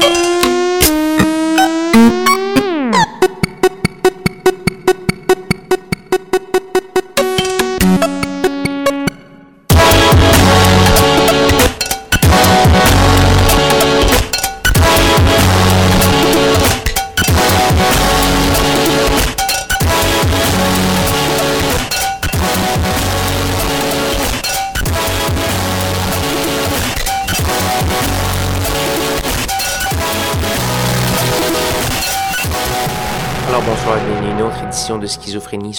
de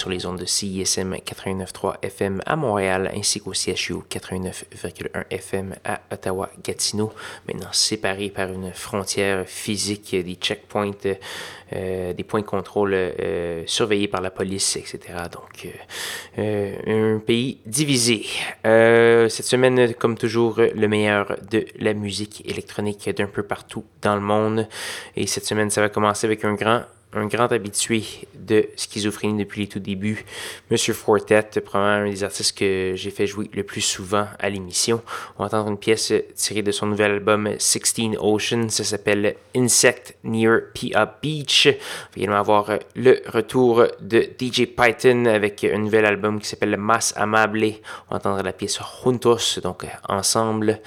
sur les ondes de CISM 89.3 FM à Montréal ainsi qu'au CHU 89.1 FM à Ottawa-Gatineau, maintenant séparés par une frontière physique, des checkpoints, euh, des points de contrôle euh, surveillés par la police, etc. Donc, euh, un pays divisé. cette semaine, comme toujours, le meilleur de la musique électronique d'un peu partout dans le monde. Et cette semaine, ça va commencer avec un grand un grand habitué de schizophrénie depuis les tout débuts, Monsieur Fortet, probablement un des artistes que j'ai fait jouer le plus souvent à l'émission. On va entendre une pièce tirée de son nouvel album 16 Oceans, ça s'appelle Insect Near Pia Beach. On va également avoir le retour de DJ Python avec un nouvel album qui s'appelle Mas Amable. On va entendre la pièce Juntos, donc ensemble.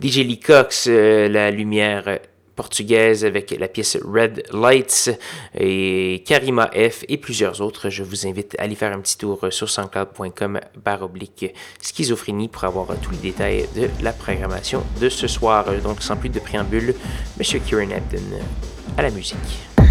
DJ Lee Cox, euh, La Lumière portugaise avec la pièce Red Lights et Karima F et plusieurs autres. Je vous invite à aller faire un petit tour sur soundcloud.com oblique schizophrénie pour avoir tous les détails de la programmation de ce soir. Donc sans plus de préambule, Monsieur Kieran Abden à la musique.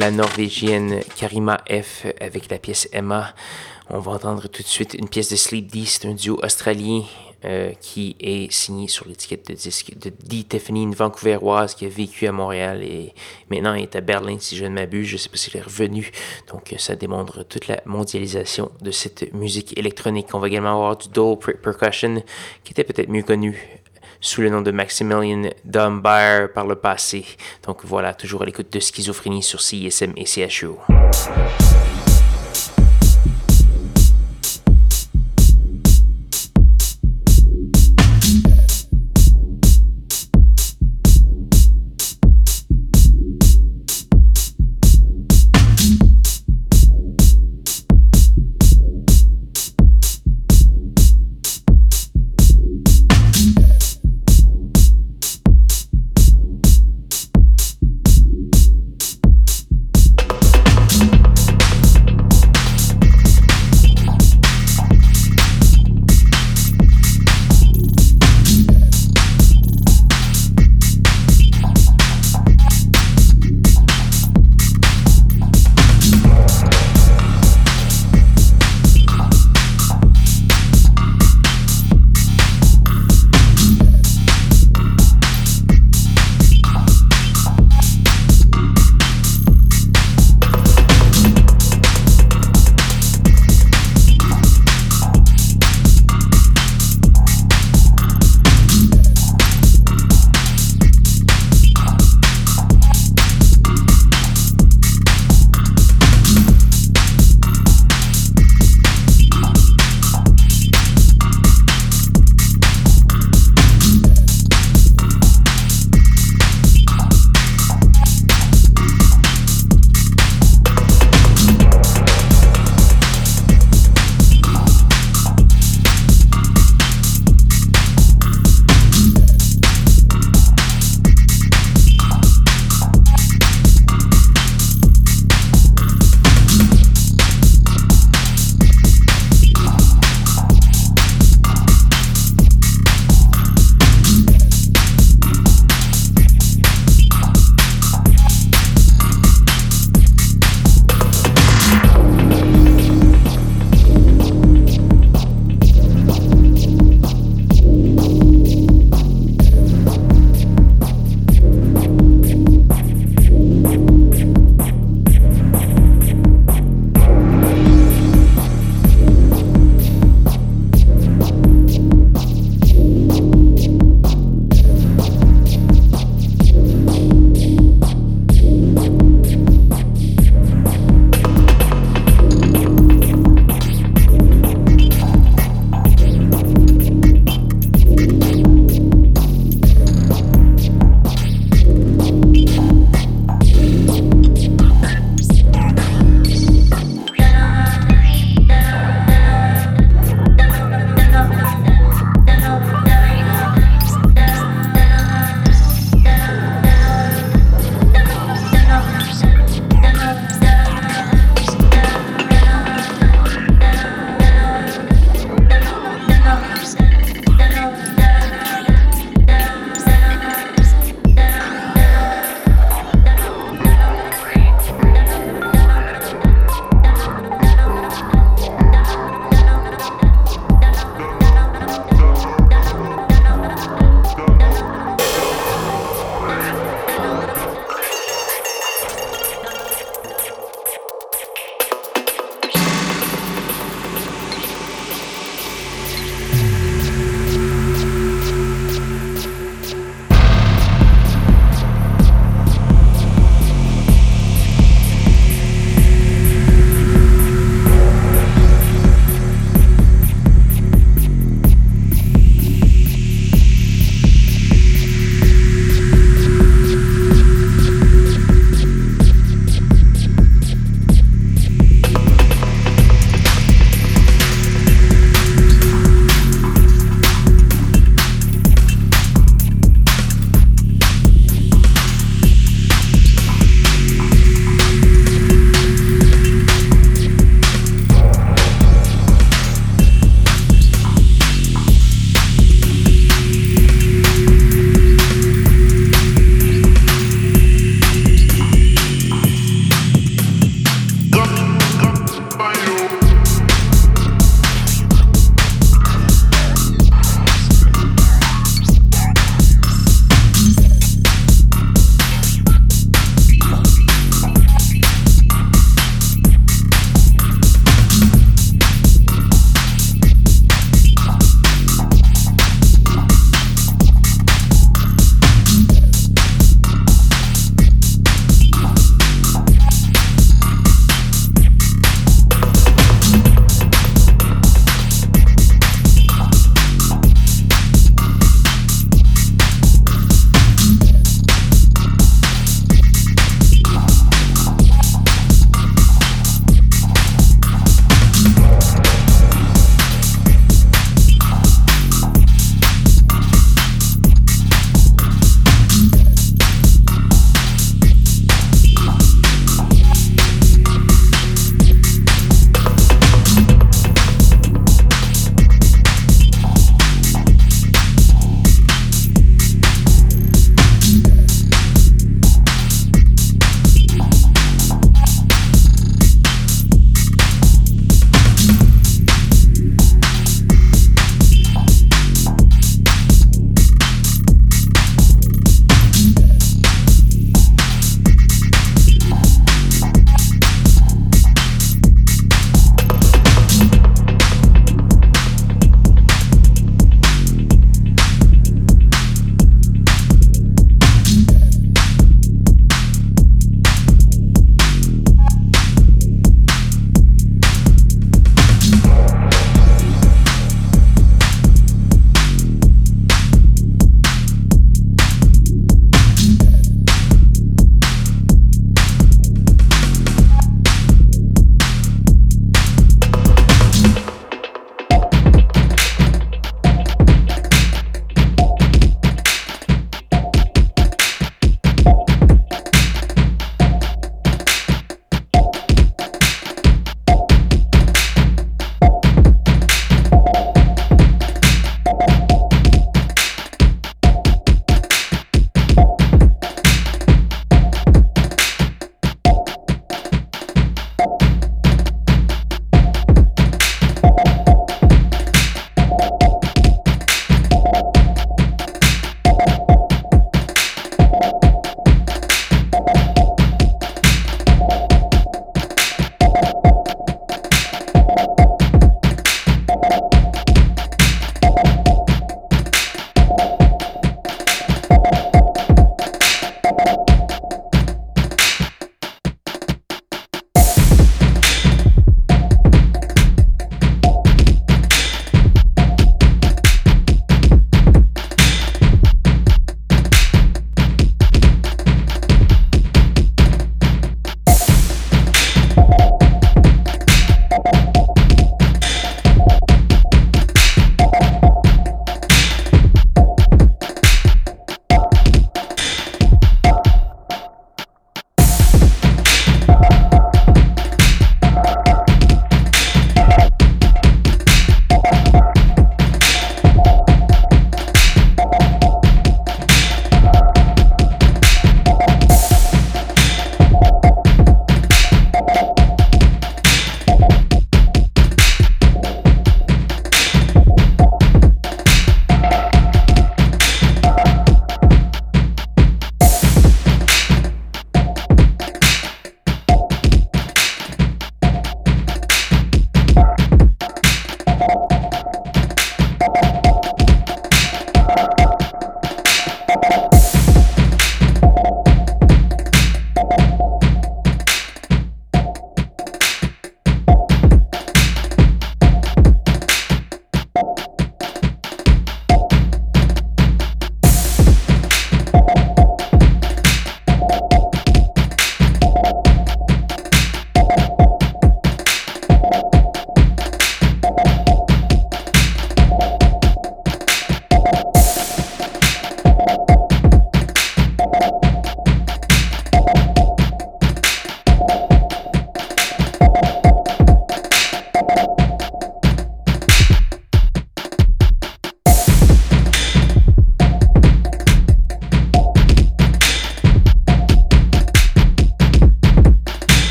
La Norvégienne Karima F avec la pièce Emma. On va entendre tout de suite une pièce de Sleep D, c'est un duo australien euh, qui est signé sur l'étiquette de disque de D. Tiffany, une vancouveroise qui a vécu à Montréal et maintenant est à Berlin, si je ne m'abuse. Je ne sais pas si elle est revenue. Donc, ça démontre toute la mondialisation de cette musique électronique. On va également avoir du Dole Percussion, qui était peut-être mieux connu sous le nom de Maximilian Dunbar par le passé. Donc voilà, toujours à l'écoute de Schizophrénie sur CISM et CHU.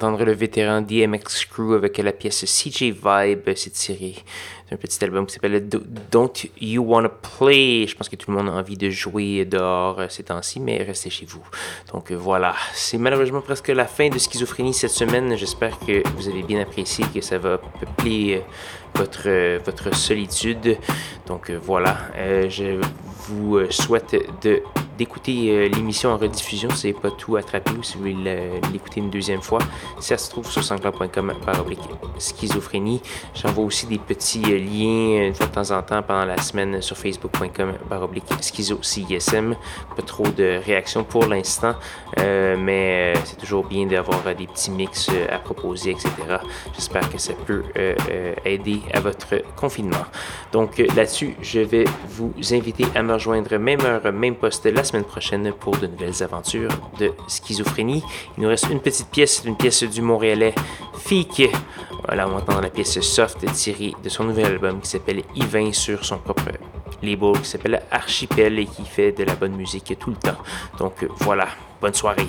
Venez d'entendre le vétéran DMX Crew avec la pièce CJ Vibe. C'est tiré d'un petit album qui s'appelle Don't You Wanna Play. Je pense que tout le monde a envie de jouer dehors ces temps-ci, mais restez chez vous. Donc voilà, c'est malheureusement presque la fin de Schizophrénie cette semaine. J'espère que vous avez bien apprécié, que ça va peupler votre, votre solitude. Donc voilà, euh, je vous souhaite de d'écouter euh, l'émission en rediffusion si vous pas tout attrapé ou si vous voulez l'écouter une deuxième fois. Ça se trouve sur sanglant.com par oblique schizophrénie. J'envoie aussi des petits euh, liens de temps en temps pendant la semaine sur facebook.com par schizo CISM. Pas trop de réactions pour l'instant, euh, mais c'est toujours bien d'avoir des petits mix à proposer, etc. J'espère que ça peut aider à votre confinement. Donc là-dessus, je vais vous inviter à me rejoindre même heure, même poste la semaine prochaine pour de nouvelles aventures de schizophrénie. Il nous reste une petite pièce, une pièce du Montréalais Fique. Voilà, on entend la pièce Soft tirée de son nouvel album qui s'appelle Yvain sur son propre label qui s'appelle Archipel et qui fait de la bonne musique tout le temps. Donc voilà, bonne soirée.